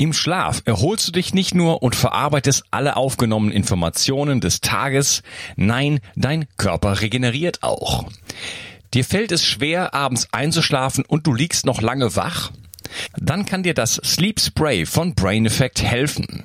Im Schlaf erholst du dich nicht nur und verarbeitest alle aufgenommenen Informationen des Tages, nein, dein Körper regeneriert auch. Dir fällt es schwer, abends einzuschlafen und du liegst noch lange wach? Dann kann dir das Sleep Spray von Brain Effect helfen.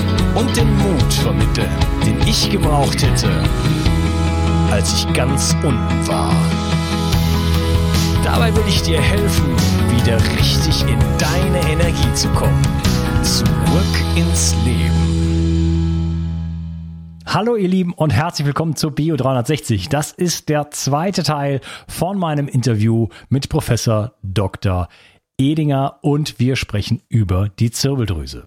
und den Mut vermitteln, den ich gebraucht hätte, als ich ganz unten war. Dabei will ich dir helfen, wieder richtig in deine Energie zu kommen. Zurück ins Leben. Hallo ihr Lieben und herzlich willkommen zu Bio 360. Das ist der zweite Teil von meinem Interview mit Professor Dr. Edinger und wir sprechen über die Zirbeldrüse.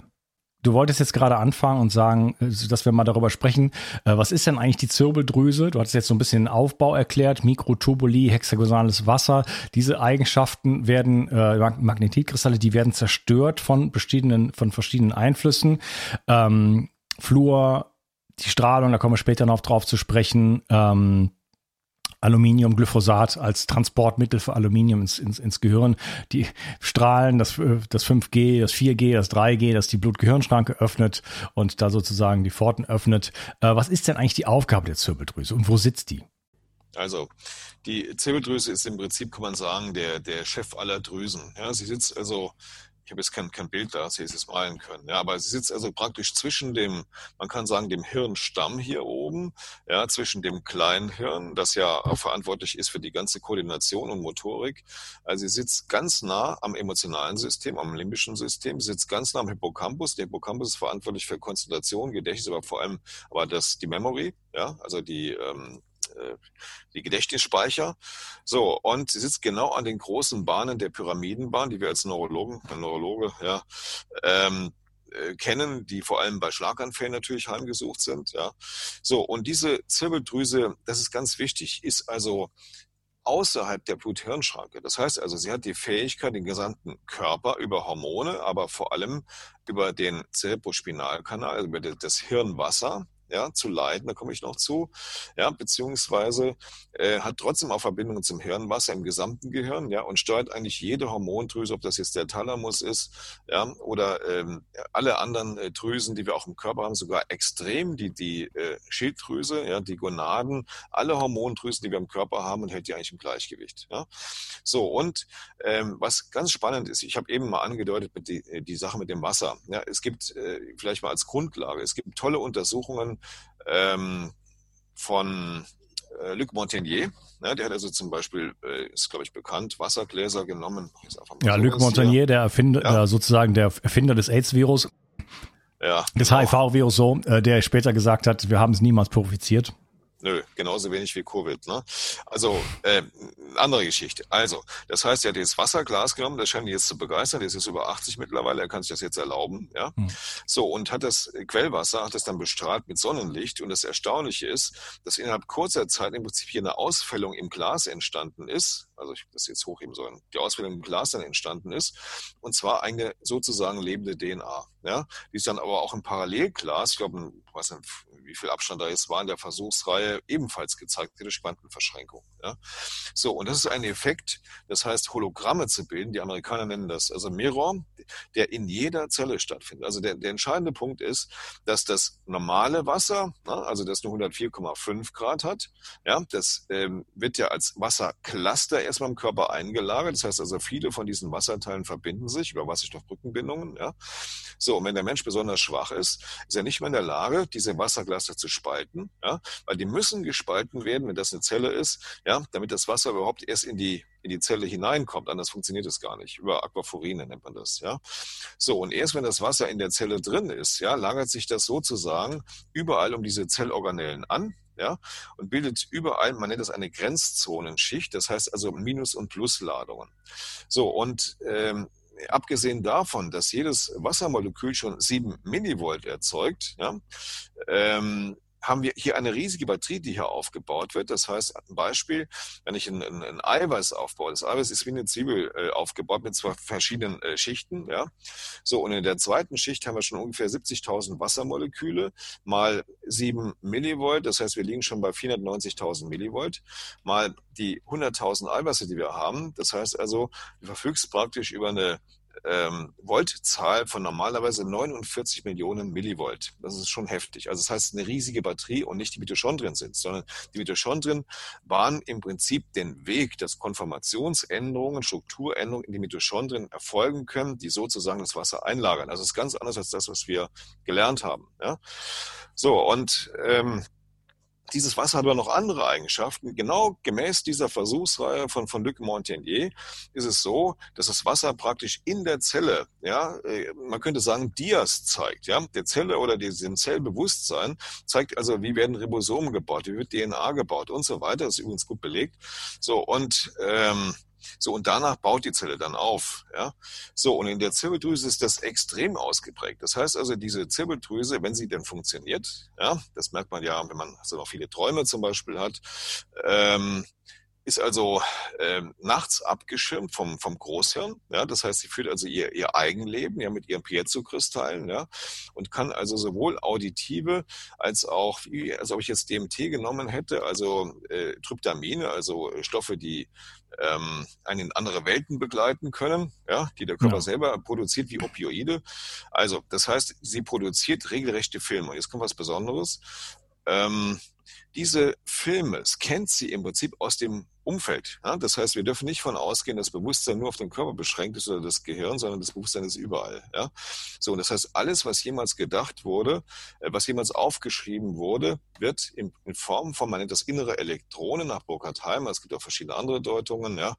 Du wolltest jetzt gerade anfangen und sagen, äh, dass wir mal darüber sprechen, äh, was ist denn eigentlich die Zirbeldrüse? Du hattest jetzt so ein bisschen den Aufbau erklärt, Mikrotubuli, hexagonales Wasser. Diese Eigenschaften werden, äh, Magnetitkristalle, die werden zerstört von verschiedenen, von verschiedenen Einflüssen. Ähm, Fluor, die Strahlung, da kommen wir später noch drauf zu sprechen. Ähm, Aluminium, Glyphosat als Transportmittel für Aluminium ins, ins, ins Gehirn. Die Strahlen, das, das 5G, das 4G, das 3G, das die Blut-Gehirn-Schranke öffnet und da sozusagen die Pforten öffnet. Äh, was ist denn eigentlich die Aufgabe der Zirbeldrüse und wo sitzt die? Also, die Zirbeldrüse ist im Prinzip, kann man sagen, der, der Chef aller Drüsen. Ja, sie sitzt also ich habe jetzt kein, kein Bild da, dass Sie es malen können. Ja, aber sie sitzt also praktisch zwischen dem, man kann sagen, dem Hirnstamm hier oben, ja, zwischen dem kleinen Hirn, das ja verantwortlich ist für die ganze Koordination und Motorik. Also sie sitzt ganz nah am emotionalen System, am limbischen System, sie sitzt ganz nah am Hippocampus. Der Hippocampus ist verantwortlich für Konzentration, Gedächtnis, aber vor allem aber das, die Memory, ja, also die, ähm, äh, die Gedächtnisspeicher. So, und sie sitzt genau an den großen Bahnen der Pyramidenbahn, die wir als Neurologen, Neurologe, ja, ähm, äh, kennen, die vor allem bei Schlaganfällen natürlich heimgesucht sind. Ja. So, und diese Zirbeldrüse, das ist ganz wichtig, ist also außerhalb der Blut-Hirn-Schranke. Das heißt also, sie hat die Fähigkeit, den gesamten Körper über Hormone, aber vor allem über den Cerebrospinalkanal, also über das Hirnwasser, ja, zu leiten, da komme ich noch zu, ja, beziehungsweise äh, hat trotzdem auch Verbindungen zum Hirnwasser im gesamten Gehirn, ja, und steuert eigentlich jede Hormondrüse, ob das jetzt der Thalamus ist, ja, oder ähm, alle anderen äh, Drüsen, die wir auch im Körper haben, sogar extrem, die, die äh, Schilddrüse, ja, die Gonaden, alle Hormondrüsen, die wir im Körper haben und hält die eigentlich im Gleichgewicht, ja. So, und ähm, was ganz spannend ist, ich habe eben mal angedeutet die, äh, die Sache mit dem Wasser, ja, es gibt äh, vielleicht mal als Grundlage, es gibt tolle Untersuchungen, ähm, von äh, Luc Montagnier. Ne, der hat also zum Beispiel, äh, ist glaube ich bekannt, Wassergläser genommen. Ja, Luc Montagnier, ja. der Erfinder, ja. äh, sozusagen der Erfinder des AIDS-Virus. Ja, des genau. HIV-Virus so, äh, der später gesagt hat, wir haben es niemals purifiziert. Nö, genauso wenig wie Covid. Ne? Also, äh, andere Geschichte. Also, das heißt, er hat jetzt Wasserglas genommen, das scheint ihn jetzt zu begeistern, der ist jetzt über 80 mittlerweile, er kann sich das jetzt erlauben. Ja? Hm. So, und hat das Quellwasser, hat das dann bestrahlt mit Sonnenlicht. Und das Erstaunliche ist, dass innerhalb kurzer Zeit im Prinzip hier eine Ausfällung im Glas entstanden ist. Also, ich das jetzt hochheben sollen. Die Ausfällung im Glas dann entstanden ist. Und zwar eine sozusagen lebende DNA. Ja? Die ist dann aber auch im Parallelglas, ich glaube, was wie viel Abstand da jetzt war in der Versuchsreihe, ebenfalls gezeigt, diese Quantenverschränkung. Ja. So, und das ist ein Effekt, das heißt Hologramme zu bilden, die Amerikaner nennen das also Mirror, der in jeder Zelle stattfindet. Also der, der entscheidende Punkt ist, dass das normale Wasser, na, also das nur 104,5 Grad hat, ja, das ähm, wird ja als Wassercluster erstmal im Körper eingelagert. Das heißt also, viele von diesen Wasserteilen verbinden sich über Wasserstoffbrückenbindungen. Ja. So, und wenn der Mensch besonders schwach ist, ist er nicht mehr in der Lage, diese Wassercluster zu spalten, ja, weil die müssen gespalten werden, wenn das eine Zelle ist, ja, damit das Wasser überhaupt erst in die in die Zelle hineinkommt. Anders funktioniert es gar nicht. Über Aquaphorine nennt man das, ja. So, und erst wenn das Wasser in der Zelle drin ist, ja, lagert sich das sozusagen überall um diese Zellorganellen an, ja, und bildet überall, man nennt das eine Grenzzonenschicht, das heißt also Minus- und Plusladungen. So, und ähm, abgesehen davon, dass jedes Wassermolekül schon sieben Millivolt erzeugt, ja, ähm, haben wir hier eine riesige Batterie, die hier aufgebaut wird. Das heißt, ein Beispiel, wenn ich ein, ein, ein Eiweiß aufbaue, das Eiweiß ist wie eine Zwiebel äh, aufgebaut mit zwei verschiedenen äh, Schichten. Ja? So, und in der zweiten Schicht haben wir schon ungefähr 70.000 Wassermoleküle mal 7 Millivolt. Das heißt, wir liegen schon bei 490.000 Millivolt mal die 100.000 Eiweiße, die wir haben. Das heißt also, du verfügst praktisch über eine ähm, Voltzahl von normalerweise 49 Millionen Millivolt. Das ist schon heftig. Also das heißt, eine riesige Batterie und nicht die Mitochondrien sind, sondern die Mitochondrien bahnen im Prinzip den Weg, dass Konformationsänderungen, Strukturänderungen in die Mitochondrien erfolgen können, die sozusagen das Wasser einlagern. Also es ist ganz anders als das, was wir gelernt haben. Ja? So, und ähm, dieses Wasser hat aber noch andere Eigenschaften. Genau gemäß dieser Versuchsreihe von, von Luc Montagnier ist es so, dass das Wasser praktisch in der Zelle, ja, äh, man könnte sagen, Dias zeigt, ja, der Zelle oder diesem Zellbewusstsein zeigt also, wie werden Ribosomen gebaut, wie wird DNA gebaut und so weiter. Das ist übrigens gut belegt. So, und, ähm, so, und danach baut die Zelle dann auf. Ja? So, und in der Zirbeldrüse ist das extrem ausgeprägt. Das heißt also, diese Zirbeldrüse, wenn sie denn funktioniert, ja, das merkt man ja, wenn man so noch viele Träume zum Beispiel hat, ähm, ist also äh, nachts abgeschirmt vom, vom Großhirn. Ja, das heißt, sie führt also ihr, ihr Eigenleben ja, mit ihren Piezo-Kristallen ja, und kann also sowohl auditive als auch, wie, als ob ich jetzt DMT genommen hätte, also äh, Tryptamine, also Stoffe, die ähm, einen in andere Welten begleiten können, ja, die der Körper ja. selber produziert wie Opioide. Also, das heißt, sie produziert regelrechte Filme. Jetzt kommt was Besonderes. Ähm, diese Filme kennt sie im Prinzip aus dem Umfeld. Ja? Das heißt, wir dürfen nicht von ausgehen, dass Bewusstsein nur auf den Körper beschränkt ist oder das Gehirn, sondern das Bewusstsein ist überall. Ja? So, und das heißt, alles, was jemals gedacht wurde, äh, was jemals aufgeschrieben wurde, wird in, in Form von, man nennt das innere Elektronen nach Burkhard Heimer, es gibt auch verschiedene andere Deutungen, ja,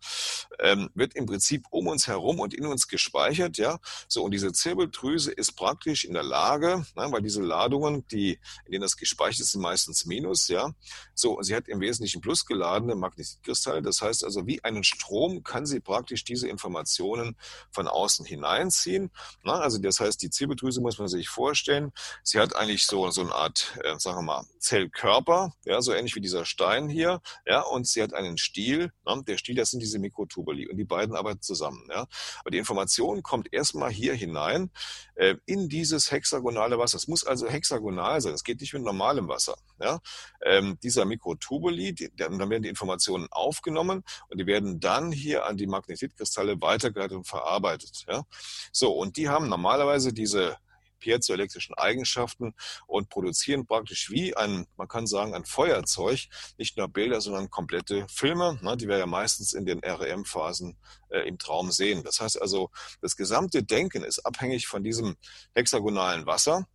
ähm, wird im Prinzip um uns herum und in uns gespeichert. Ja? So, und diese Zirbeldrüse ist praktisch in der Lage, na, weil diese Ladungen, die, in denen das gespeichert ist, sind meistens Minus. Ja? So, und sie hat im Wesentlichen plus geladene Magnetkristalle Kristall. Das heißt also, wie einen Strom kann sie praktisch diese Informationen von außen hineinziehen. Na, also das heißt, die Zirbeldrüse muss man sich vorstellen. Sie hat eigentlich so, so eine Art, äh, sagen wir mal, Zellkörper, ja, so ähnlich wie dieser Stein hier, ja, und sie hat einen Stiel. Na, der Stiel, das sind diese Mikrotubuli und die beiden arbeiten zusammen, ja. Aber die Information kommt erstmal hier hinein äh, in dieses hexagonale Wasser. Es muss also hexagonal sein. Es geht nicht mit normalem Wasser, ja. Ähm, dieser Mikrotubuli, die, dann werden die Informationen aufgenommen und die werden dann hier an die Magnetitkristalle weitergeleitet und verarbeitet. Ja? So, und die haben normalerweise diese piezoelektrischen Eigenschaften und produzieren praktisch wie ein, man kann sagen, ein Feuerzeug, nicht nur Bilder, sondern komplette Filme, ne, die wir ja meistens in den REM-Phasen äh, im Traum sehen. Das heißt also, das gesamte Denken ist abhängig von diesem hexagonalen Wasser.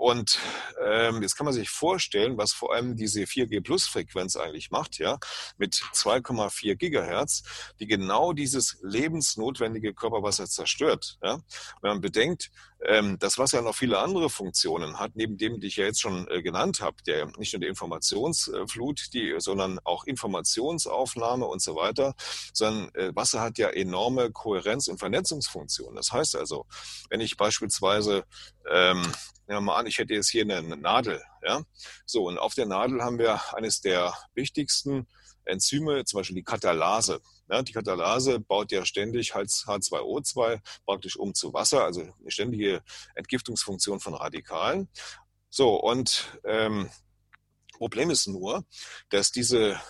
Und ähm, jetzt kann man sich vorstellen, was vor allem diese 4G-Plus-Frequenz eigentlich macht, ja, mit 2,4 Gigahertz, die genau dieses lebensnotwendige Körperwasser zerstört. Ja. Wenn man bedenkt, ähm, das Wasser noch viele andere Funktionen hat, neben dem, die ich ja jetzt schon äh, genannt habe, der nicht nur die Informationsflut, die, sondern auch Informationsaufnahme und so weiter, sondern äh, Wasser hat ja enorme Kohärenz- und Vernetzungsfunktionen. Das heißt also, wenn ich beispielsweise ähm, Nehmen wir mal an, ich hätte jetzt hier eine Nadel. Ja? So, und auf der Nadel haben wir eines der wichtigsten Enzyme, zum Beispiel die Katalase. Ja, die Katalase baut ja ständig H2O2 praktisch um zu Wasser, also eine ständige Entgiftungsfunktion von Radikalen. So, und ähm, Problem ist nur, dass diese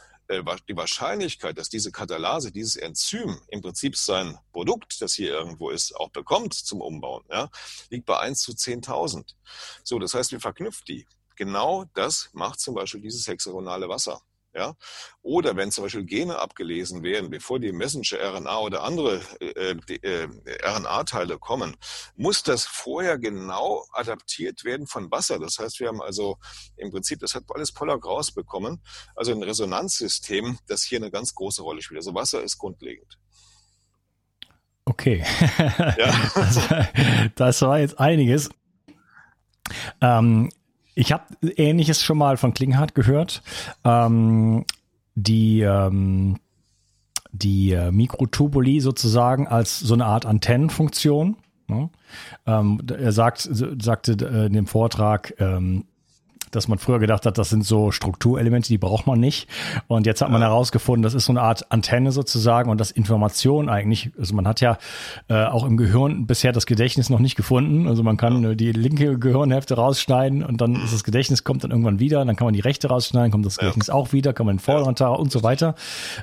die Wahrscheinlichkeit, dass diese Katalase, dieses Enzym im Prinzip sein Produkt, das hier irgendwo ist, auch bekommt zum Umbauen, ja, liegt bei 1 zu 10.000. So, das heißt, wir verknüpfen die. Genau das macht zum Beispiel dieses hexagonale Wasser. Ja? Oder wenn zum Beispiel Gene abgelesen werden, bevor die Messenger-RNA oder andere äh, äh, RNA-Teile kommen, muss das vorher genau adaptiert werden von Wasser. Das heißt, wir haben also im Prinzip, das hat alles Polar Graus bekommen, also ein Resonanzsystem, das hier eine ganz große Rolle spielt. Also Wasser ist grundlegend. Okay. Ja. das, das war jetzt einiges. Ähm, ich habe Ähnliches schon mal von Klinghardt gehört. Ähm, die ähm, die äh, Mikrotubuli sozusagen als so eine Art Antennenfunktion. Ne? Ähm, er sagt, sagte äh, in dem Vortrag, ähm, dass man früher gedacht hat, das sind so Strukturelemente, die braucht man nicht. Und jetzt hat man herausgefunden, das ist so eine Art Antenne sozusagen und das Information eigentlich, also man hat ja äh, auch im Gehirn bisher das Gedächtnis noch nicht gefunden. Also man kann äh, die linke Gehirnhälfte rausschneiden und dann ist das Gedächtnis kommt dann irgendwann wieder, dann kann man die rechte rausschneiden, kommt das Gedächtnis ja. auch wieder, kann man den vorderen Teil und so weiter.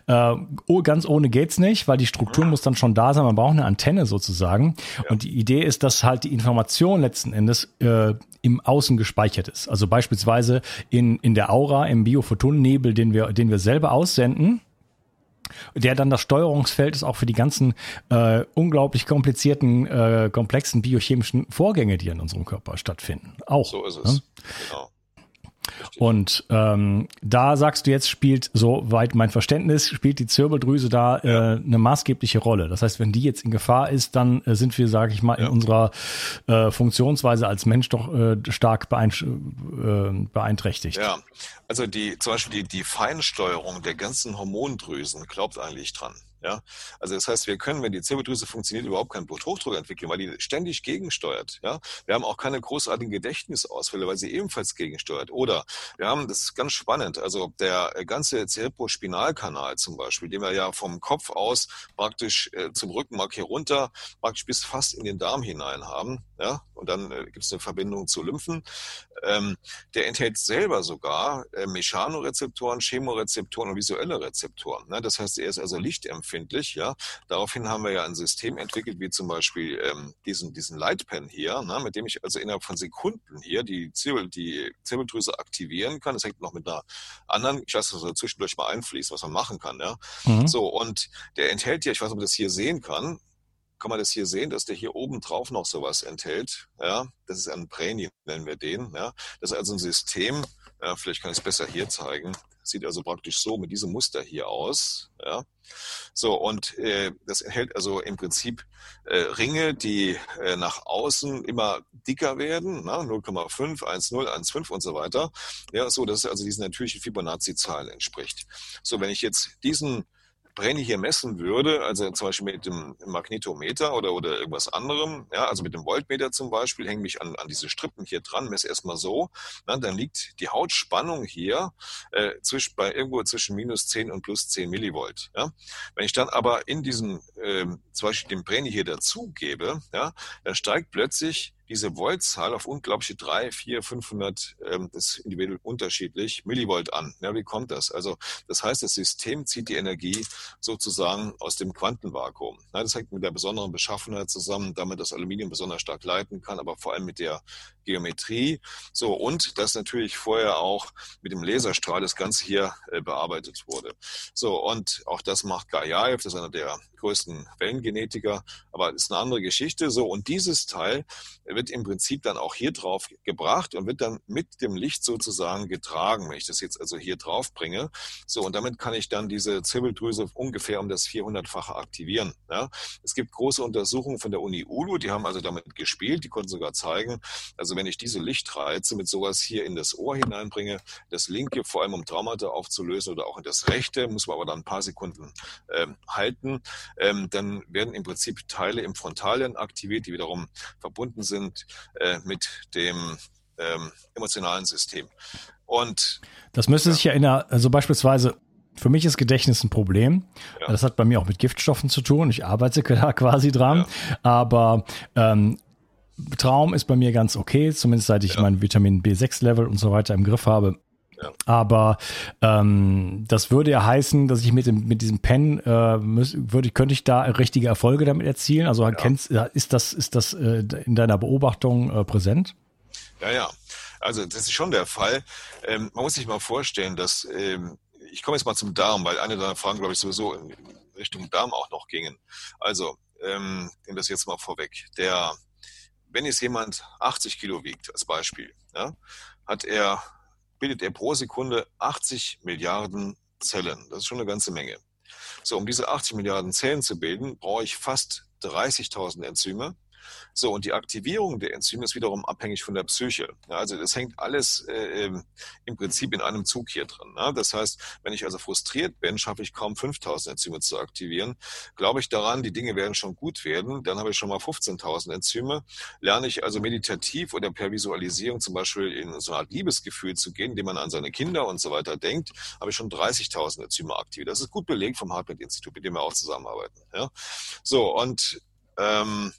Äh, oh, ganz ohne geht's nicht, weil die Struktur muss dann schon da sein. Man braucht eine Antenne sozusagen. Ja. Und die Idee ist, dass halt die Information letzten Endes äh, im Außen gespeichert ist. Also beispielsweise in, in der Aura, im Biophotonnebel, den wir, den wir selber aussenden, der dann das Steuerungsfeld ist auch für die ganzen äh, unglaublich komplizierten, äh, komplexen biochemischen Vorgänge, die in unserem Körper stattfinden. Auch. So ist es. Ne? Genau. Und ähm, da sagst du jetzt, spielt, soweit mein Verständnis, spielt die Zirbeldrüse da äh, ja. eine maßgebliche Rolle. Das heißt, wenn die jetzt in Gefahr ist, dann äh, sind wir, sage ich mal, ja. in unserer äh, Funktionsweise als Mensch doch äh, stark äh, beeinträchtigt. Ja, also die zum Beispiel die, die Feinsteuerung der ganzen Hormondrüsen glaubt eigentlich dran. Ja, also das heißt, wir können, wenn die Zirbeldrüse funktioniert, überhaupt keinen Bluthochdruck entwickeln, weil die ständig gegensteuert. Ja, wir haben auch keine großartigen Gedächtnisausfälle, weil sie ebenfalls gegensteuert. Oder wir haben, das ist ganz spannend, also der ganze Cerebrospinalkanal zum Beispiel, den wir ja vom Kopf aus praktisch äh, zum Rückenmark hier runter, praktisch bis fast in den Darm hinein haben. Ja, und dann äh, gibt es eine Verbindung zu Lymphen. Ähm, der enthält selber sogar äh, Mechanorezeptoren, Chemorezeptoren und visuelle Rezeptoren. Ne? Das heißt, er ist also lichtempfindlich. Ja? Daraufhin haben wir ja ein System entwickelt, wie zum Beispiel ähm, diesen, diesen Lightpen hier, ne? mit dem ich also innerhalb von Sekunden hier die, Zirbel, die Zirbeldrüse aktivieren kann. Das hängt noch mit einer anderen, ich lasse das so zwischendurch mal einfließen, was man machen kann. Ja? Mhm. So, und der enthält ja, ich weiß nicht, ob man das hier sehen kann, kann man das hier sehen, dass der hier oben drauf noch sowas enthält. Ja, das ist ein Brainy, nennen wir den. Ja, das ist also ein System. Ja, vielleicht kann ich es besser hier zeigen. Sieht also praktisch so mit diesem Muster hier aus. Ja, so und äh, das enthält also im Prinzip äh, Ringe, die äh, nach außen immer dicker werden, 0,5, 1,0, 1,5 und so weiter. Ja, so dass also diesen natürlichen Fibonacci-Zahlen entspricht. So, wenn ich jetzt diesen Brenny hier messen würde, also zum Beispiel mit dem Magnetometer oder, oder irgendwas anderem, ja, also mit dem Voltmeter zum Beispiel, hänge mich an, an diese Strippen hier dran, messe erstmal so, na, dann liegt die Hautspannung hier äh, zwischen, bei irgendwo zwischen minus 10 und plus 10 Millivolt. Ja. Wenn ich dann aber in diesem, äh, zum Beispiel den Brenny hier dazugebe, ja, dann steigt plötzlich diese Voltzahl auf unglaubliche drei, vier, 500, ähm, das ist individuell unterschiedlich, Millivolt an. Ja, wie kommt das? Also das heißt, das System zieht die Energie sozusagen aus dem Quantenvakuum. Ja, das hängt mit der besonderen Beschaffenheit zusammen, damit das Aluminium besonders stark leiten kann, aber vor allem mit der Geometrie. So, und dass natürlich vorher auch mit dem Laserstrahl das Ganze hier äh, bearbeitet wurde. So, und auch das macht Gajaev, das ist einer der größten Wellengenetiker, aber ist eine andere Geschichte. So, und dieses Teil wird im Prinzip dann auch hier drauf gebracht und wird dann mit dem Licht sozusagen getragen, wenn ich das jetzt also hier drauf bringe. So, und damit kann ich dann diese Zirbeldrüse ungefähr um das 400-fache aktivieren. Ja. Es gibt große Untersuchungen von der Uni Ulu, die haben also damit gespielt, die konnten sogar zeigen, also wenn ich diese Lichtreize mit sowas hier in das Ohr hineinbringe, das linke, vor allem um Traumata aufzulösen oder auch in das rechte, muss man aber dann ein paar Sekunden ähm, halten, ähm, dann werden im Prinzip Teile im Frontalien aktiviert, die wiederum verbunden sind äh, mit dem ähm, emotionalen System. Und das müsste ja. sich ja in einer, also beispielsweise für mich ist Gedächtnis ein Problem. Ja. Das hat bei mir auch mit Giftstoffen zu tun. Ich arbeite da quasi dran. Ja. Aber ähm, Traum ist bei mir ganz okay, zumindest seit ich Ja. mein Vitamin B6-Level und so weiter im Griff habe. Ja. Aber ähm, das würde ja heißen, dass ich mit dem mit diesem Pen äh, müß, würde könnte ich da richtige Erfolge damit erzielen. Also kennst, ist das ist das äh, in deiner Beobachtung äh, präsent? Ja, ja. Also das ist schon der Fall. Ähm, man muss sich mal vorstellen, dass ähm, ich komme jetzt mal zum Darm, weil eine deiner Fragen, glaube ich, sowieso in Richtung Darm auch noch gingen. Also, ähm, nehmen das jetzt mal vorweg. Der, wenn jetzt jemand 80 Kilo wiegt, als Beispiel, ja, hat er, bildet er pro Sekunde 80 Milliarden Zellen. Das ist schon eine ganze Menge. So, um diese 80 Milliarden Zellen zu bilden, brauche ich fast 30.000 Enzyme. So, und die Aktivierung der Enzyme ist wiederum abhängig von der Psyche. Ja, also das hängt alles äh, ähm, im Prinzip in einem Zug hier drin. Ne? Das heißt, wenn ich also frustriert bin, schaffe ich kaum 5000 Enzyme zu aktivieren. Glaube ich daran, die Dinge werden schon gut werden, dann habe ich schon mal 15.000 Enzyme. Lerne ich also meditativ oder per Visualisierung zum Beispiel in so eine Art Liebesgefühl zu gehen, indem man an seine Kinder und so weiter denkt, habe ich schon 30.000 Enzyme aktiviert. Das ist gut belegt vom Hartmut-Institut, mit dem wir auch zusammenarbeiten. Ja? So, und ähm,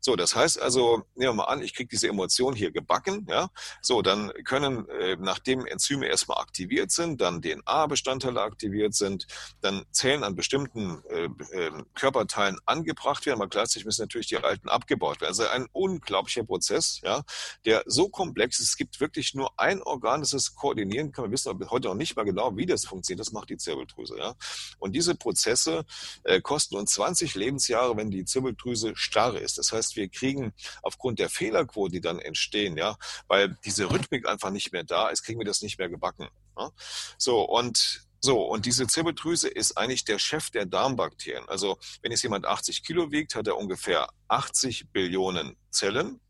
so, das heißt also, nehmen wir mal an, ich kriege diese Emotion hier gebacken, ja. So, dann können, äh, nachdem Enzyme erstmal aktiviert sind, dann DNA-Bestandteile aktiviert sind, dann Zellen an bestimmten äh, äh, Körperteilen angebracht werden, aber gleichzeitig müssen natürlich die alten abgebaut werden. Also ein unglaublicher Prozess, ja, der so komplex ist. Es gibt wirklich nur ein Organ, das es koordinieren kann. Wir wissen aber heute noch nicht mal genau, wie das funktioniert. Das macht die Zirbeldrüse, ja. Und diese Prozesse äh, kosten uns 20 Lebensjahre, wenn die Zirbeldrüse starr ist. Das heißt, wir kriegen aufgrund der Fehlerquoten, die dann entstehen, ja, weil diese Rhythmik einfach nicht mehr da ist, kriegen wir das nicht mehr gebacken. Ja? So, und so, und diese Zirbeldrüse ist eigentlich der Chef der Darmbakterien. Also, wenn jetzt jemand 80 Kilo wiegt, hat er ungefähr 80 Billionen Zellen,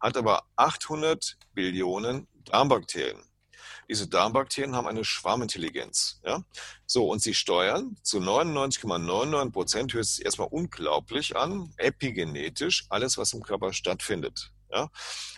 hat aber 800 Billionen Darmbakterien. Diese Darmbakterien haben eine Schwarmintelligenz. Ja? So, und sie steuern zu 99,99 Prozent, hört sich erstmal unglaublich an, epigenetisch alles, was im Körper stattfindet. Ja?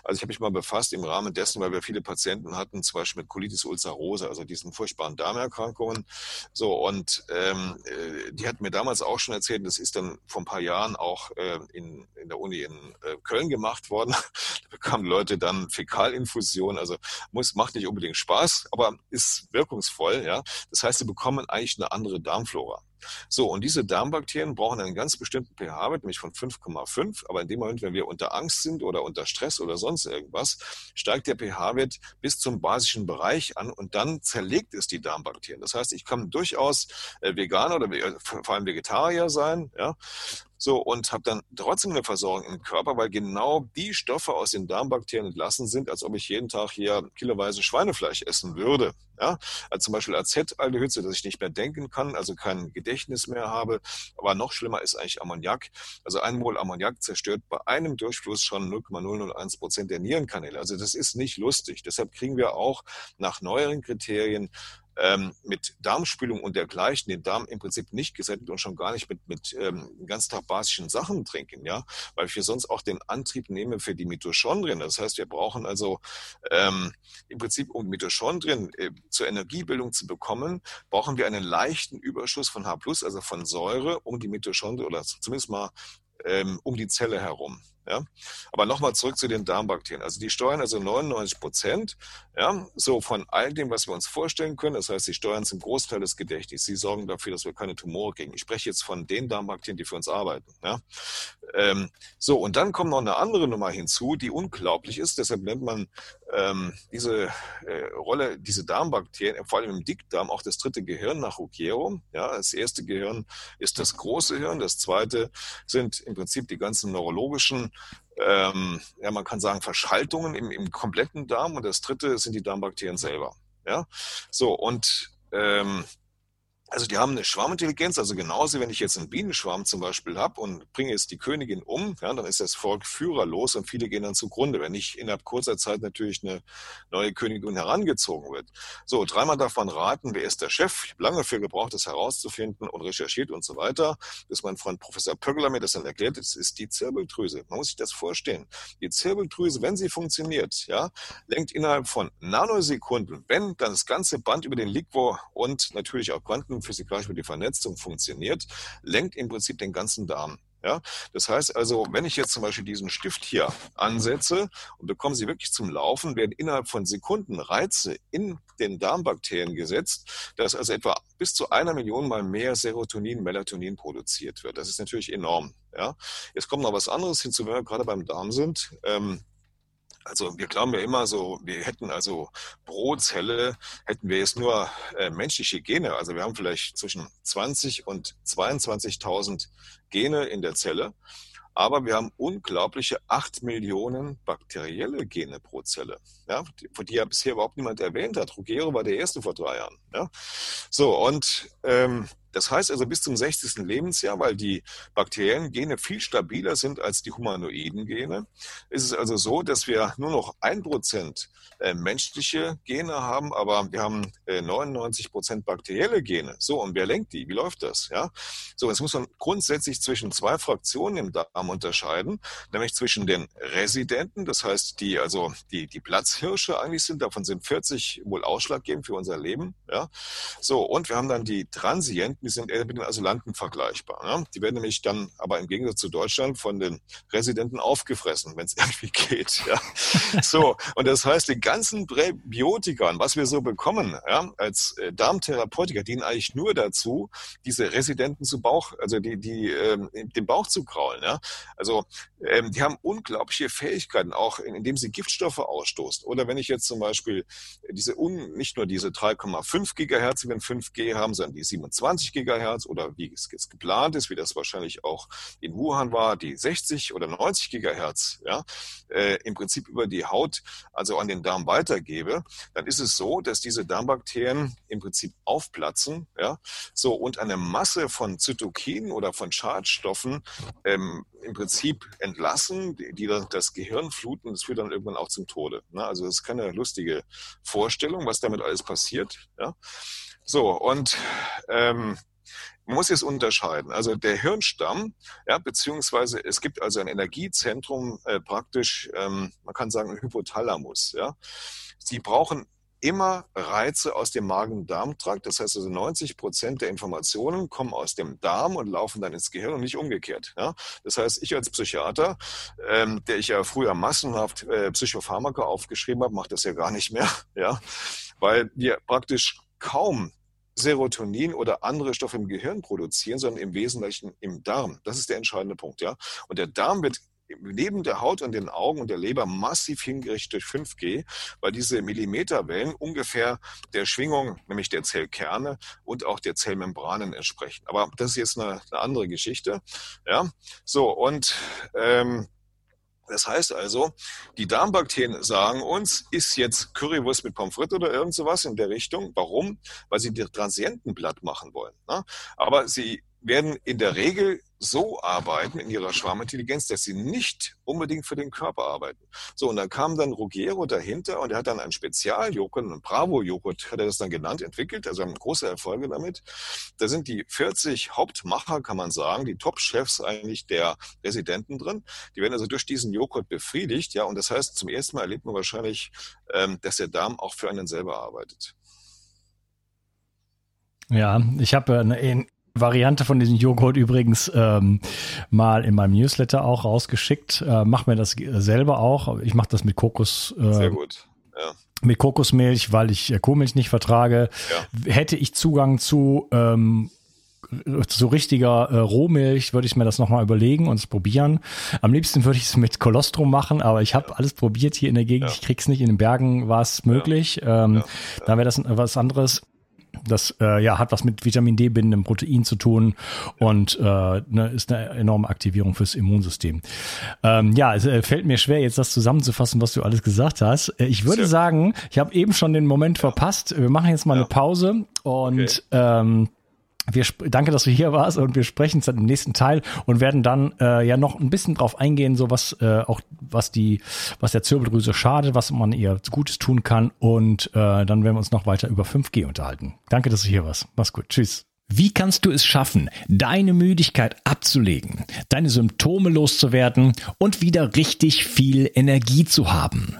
Also ich habe mich mal befasst im Rahmen dessen, weil wir viele Patienten hatten, zum Beispiel mit Colitis ulcerosa, also diesen furchtbaren Darmerkrankungen. So, und ähm, äh, die hat mir damals auch schon erzählt, das ist dann vor ein paar Jahren auch äh, in, in der Uni in äh, Köln gemacht worden. da bekamen Leute dann Fäkalinfusion, also muss, macht nicht unbedingt Spaß, aber ist wirkungsvoll. Ja? Das heißt, sie bekommen eigentlich eine andere Darmflora. So, und diese Darmbakterien brauchen einen ganz bestimmten pH-Wert, nämlich von 5,5. Aber in dem Moment, wenn wir unter Angst sind oder unter Stress oder sonst irgendwas, steigt der pH-Wert bis zum basischen Bereich an und dann zerlegt es die Darmbakterien. Das heißt, ich kann durchaus äh, Veganer oder vor allem Vegetarier sein, ja, so, und habe dann trotzdem eine Versorgung im Körper, weil genau die Stoffe aus den Darmbakterien entlassen sind, als ob ich jeden Tag hier kiloweise Schweinefleisch essen würde. Ja, also zum Beispiel Acetaldehyd, dass ich nicht mehr denken kann, also kein Gedächtnis mehr habe. Aber noch schlimmer ist eigentlich Ammoniak. Also ein Mol Ammoniak zerstört bei einem Durchfluss schon 0,001 Prozent der Nierenkanäle. Also das ist nicht lustig. Deshalb kriegen wir auch nach neueren Kriterien ähm, mit Darmspülung und dergleichen den Darm im Prinzip nicht gesättigt und schon gar nicht mit, mit ähm, ganz Tag Sachen trinken, ja, weil ich sonst auch den Antrieb nehme für die Mitochondrien. Das heißt, wir brauchen also ähm, im Prinzip, um Mitochondrien äh, zur Energiebildung zu bekommen, brauchen wir einen leichten Überschuss von H+, also von Säure, um die Mitochondrien oder zumindest mal ähm, um die Zelle herum. Ja? Aber nochmal zurück zu den Darmbakterien. Also die steuern also 99 Prozent ja, so von all dem, was wir uns vorstellen können. Das heißt, sie steuern zum Großteil des Gedächtnisses. Sie sorgen dafür, dass wir keine Tumore kriegen. Ich spreche jetzt von den Darmbakterien, die für uns arbeiten. Ja? Ähm, so, und dann kommt noch eine andere Nummer hinzu, die unglaublich ist. Deshalb nennt man ähm, diese äh, Rolle, diese Darmbakterien, vor allem im Dickdarm, auch das dritte Gehirn nach Ruggiero. Ja, das erste Gehirn ist das große Hirn. Das zweite sind im Prinzip die ganzen neurologischen ähm, ja, man kann sagen, Verschaltungen im, im kompletten Darm und das dritte sind die Darmbakterien selber. Ja, so und ähm, also die haben eine Schwarmintelligenz, also genauso, wenn ich jetzt einen Bienenschwarm zum Beispiel habe und bringe jetzt die Königin um, ja, dann ist das Volk führerlos und viele gehen dann zugrunde, wenn nicht innerhalb kurzer Zeit natürlich eine neue Königin herangezogen wird. So, dreimal darf man raten, wer ist der Chef. Ich habe lange dafür gebraucht, das herauszufinden und recherchiert und so weiter, bis mein Freund Professor Pöggler mir das dann erklärt, das ist die Zirbeldrüse. Man muss sich das vorstellen. Die Zirbeldrüse, wenn sie funktioniert, ja, lenkt innerhalb von Nanosekunden, wenn dann das ganze Band über den Liquor und natürlich auch Quanten physikalisch mit der Vernetzung funktioniert, lenkt im Prinzip den ganzen Darm. Ja, das heißt also, wenn ich jetzt zum Beispiel diesen Stift hier ansetze und bekomme sie wirklich zum Laufen, werden innerhalb von Sekunden Reize in den Darmbakterien gesetzt, dass also etwa bis zu einer Million mal mehr Serotonin, Melatonin produziert wird. Das ist natürlich enorm. Ja, jetzt kommt noch was anderes hinzu, wenn wir gerade beim Darm sind. Ähm, also wir glauben ja immer so, wir hätten also pro Zelle, hätten wir jetzt nur äh, menschliche Gene. Also wir haben vielleicht zwischen 20 und 22.000 Gene in der Zelle. Aber wir haben unglaubliche 8 Millionen bakterielle Gene pro Zelle, ja, von die ja bisher überhaupt niemand erwähnt hat. Ruggiero war der erste vor drei Jahren. Ja. So, und ähm, das heißt also bis zum 60. Lebensjahr, weil die bakteriellen Gene viel stabiler sind als die humanoiden Gene, ist es also so, dass wir nur noch ein Prozent äh, menschliche Gene haben, aber wir haben 99 äh, Prozent bakterielle Gene. So, und wer lenkt die? Wie läuft das? Ja? So, jetzt muss man grundsätzlich zwischen zwei Fraktionen im Darm unterscheiden, nämlich zwischen den Residenten, das heißt, die also die, die Platzhirsche eigentlich sind, davon sind 40 wohl ausschlaggebend für unser Leben. Ja? So, und wir haben dann die Transienten, die sind eher mit den Asylanten vergleichbar. Ne? Die werden nämlich dann aber im Gegensatz zu Deutschland von den Residenten aufgefressen, wenn es irgendwie geht. Ja? So, und das heißt, die ganzen Präbiotika, was wir so bekommen ja, als äh, Darmtherapeutiker, dienen eigentlich nur dazu, diese Residenten zu Bauch, also die, die ähm, den Bauch zu kraulen. Ja? Also ähm, die haben unglaubliche Fähigkeiten, auch indem sie Giftstoffe ausstoßen. Oder wenn ich jetzt zum Beispiel diese un, nicht nur diese 3,5 Gigahertz, wenn 5G haben, sondern die 27 Gigahertz oder wie es jetzt geplant ist, wie das wahrscheinlich auch in Wuhan war, die 60 oder 90 Gigahertz, ja, äh, im Prinzip über die Haut, also an den Darm weitergebe, dann ist es so, dass diese Darmbakterien im Prinzip aufplatzen, ja, so und eine Masse von Zytokinen oder von Schadstoffen ähm, im Prinzip entlassen, die, die das Gehirn fluten. Das führt dann irgendwann auch zum Tode. Ne? Also das ist keine lustige Vorstellung, was damit alles passiert. Ja? So, und ähm, man muss jetzt unterscheiden. Also der Hirnstamm, ja, beziehungsweise es gibt also ein Energiezentrum äh, praktisch, ähm, man kann sagen, Hypothalamus. Ja. Sie brauchen immer Reize aus dem Magen-Darm-Trakt. Das heißt also 90 Prozent der Informationen kommen aus dem Darm und laufen dann ins Gehirn und nicht umgekehrt. Ja? Das heißt, ich als Psychiater, ähm, der ich ja früher massenhaft äh, Psychopharmaka aufgeschrieben habe, mache das ja gar nicht mehr, ja, weil wir praktisch kaum Serotonin oder andere Stoffe im Gehirn produzieren, sondern im Wesentlichen im Darm. Das ist der entscheidende Punkt, ja. Und der Darm wird neben der Haut und den Augen und der Leber massiv hingerichtet durch 5G, weil diese Millimeterwellen ungefähr der Schwingung, nämlich der Zellkerne und auch der Zellmembranen entsprechen. Aber das ist jetzt eine, eine andere Geschichte. Ja, so und ähm, das heißt also, die Darmbakterien sagen uns, ist jetzt Currywurst mit Pommes frites oder irgend sowas in der Richtung. Warum? Weil sie Transienten platt machen wollen. Ne? Aber sie werden in der Regel so arbeiten in ihrer Schwarmintelligenz, dass sie nicht unbedingt für den Körper arbeiten. So, und dann kam dann Ruggiero dahinter und er hat dann einen Spezialjoghurt, einen Bravo-Joghurt hat er das dann genannt, entwickelt, also haben große Erfolge damit. Da sind die 40 Hauptmacher, kann man sagen, die Top-Chefs eigentlich der Residenten drin. Die werden also durch diesen Joghurt befriedigt, ja, und das heißt, zum ersten Mal erlebt man wahrscheinlich, ähm, dass der Darm auch für einen selber arbeitet. Ja, ich habe eine Variante von diesem Joghurt übrigens ähm, mal in meinem Newsletter auch rausgeschickt. Äh, mach mir das selber auch. Ich mache das mit Kokos. Äh, Sehr gut. Ja. Mit Kokosmilch, weil ich äh, Kuhmilch nicht vertrage. Ja. Hätte ich Zugang zu ähm, so richtiger äh, Rohmilch würde ich mir das nochmal überlegen und es probieren. Am liebsten würde ich es mit Kolostrum machen, aber ich habe alles probiert hier in der Gegend. Ja. Ich krieg's nicht. In den Bergen war es möglich. Ähm, ja. Da wäre das was anderes. Das äh, ja, hat was mit Vitamin D bindendem Protein zu tun und äh, ne, ist eine enorme Aktivierung fürs Immunsystem. Ähm, ja, es äh, fällt mir schwer, jetzt das zusammenzufassen, was du alles gesagt hast. Äh, ich würde sagen, ich habe eben schon den Moment verpasst. Wir machen jetzt mal ja. eine Pause und okay. ähm, wir danke, dass du hier warst und wir sprechen dann im nächsten Teil und werden dann äh, ja noch ein bisschen drauf eingehen, so was äh, auch was die was der Zirbeldrüse schadet, was man ihr Gutes tun kann und äh, dann werden wir uns noch weiter über 5G unterhalten. Danke, dass du hier warst. Mach's gut. Tschüss. Wie kannst du es schaffen, deine Müdigkeit abzulegen, deine Symptome loszuwerden und wieder richtig viel Energie zu haben?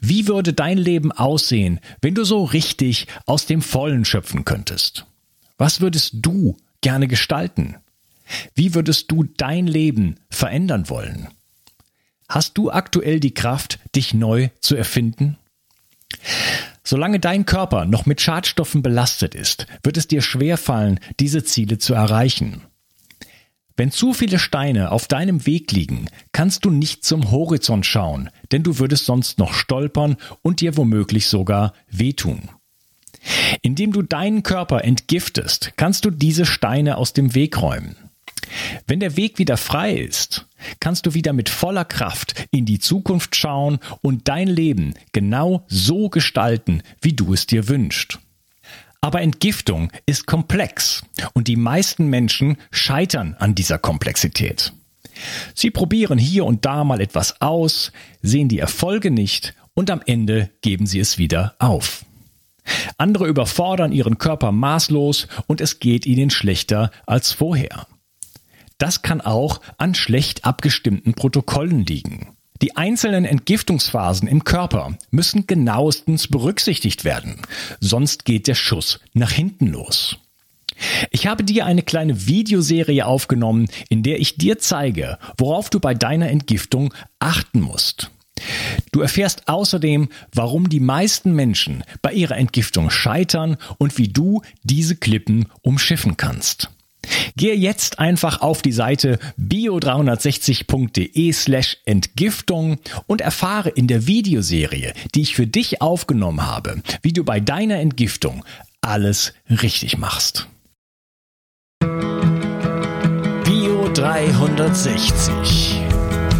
Wie würde dein Leben aussehen, wenn du so richtig aus dem Vollen schöpfen könntest? Was würdest du gerne gestalten? Wie würdest du dein Leben verändern wollen? Hast du aktuell die Kraft, dich neu zu erfinden? Solange dein Körper noch mit Schadstoffen belastet ist, wird es dir schwerfallen, diese Ziele zu erreichen. Wenn zu viele Steine auf deinem Weg liegen, kannst du nicht zum Horizont schauen, denn du würdest sonst noch stolpern und dir womöglich sogar wehtun. Indem du deinen Körper entgiftest, kannst du diese Steine aus dem Weg räumen. Wenn der Weg wieder frei ist, kannst du wieder mit voller Kraft in die Zukunft schauen und dein Leben genau so gestalten, wie du es dir wünschst. Aber Entgiftung ist komplex und die meisten Menschen scheitern an dieser Komplexität. Sie probieren hier und da mal etwas aus, sehen die Erfolge nicht und am Ende geben sie es wieder auf. Andere überfordern ihren Körper maßlos und es geht ihnen schlechter als vorher. Das kann auch an schlecht abgestimmten Protokollen liegen. Die einzelnen Entgiftungsphasen im Körper müssen genauestens berücksichtigt werden, sonst geht der Schuss nach hinten los. Ich habe dir eine kleine Videoserie aufgenommen, in der ich dir zeige, worauf du bei deiner Entgiftung achten musst. Du erfährst außerdem, warum die meisten Menschen bei ihrer Entgiftung scheitern und wie du diese Klippen umschiffen kannst. Gehe jetzt einfach auf die Seite bio360.de slash Entgiftung und erfahre in der Videoserie, die ich für dich aufgenommen habe, wie du bei deiner Entgiftung alles richtig machst. Bio 360.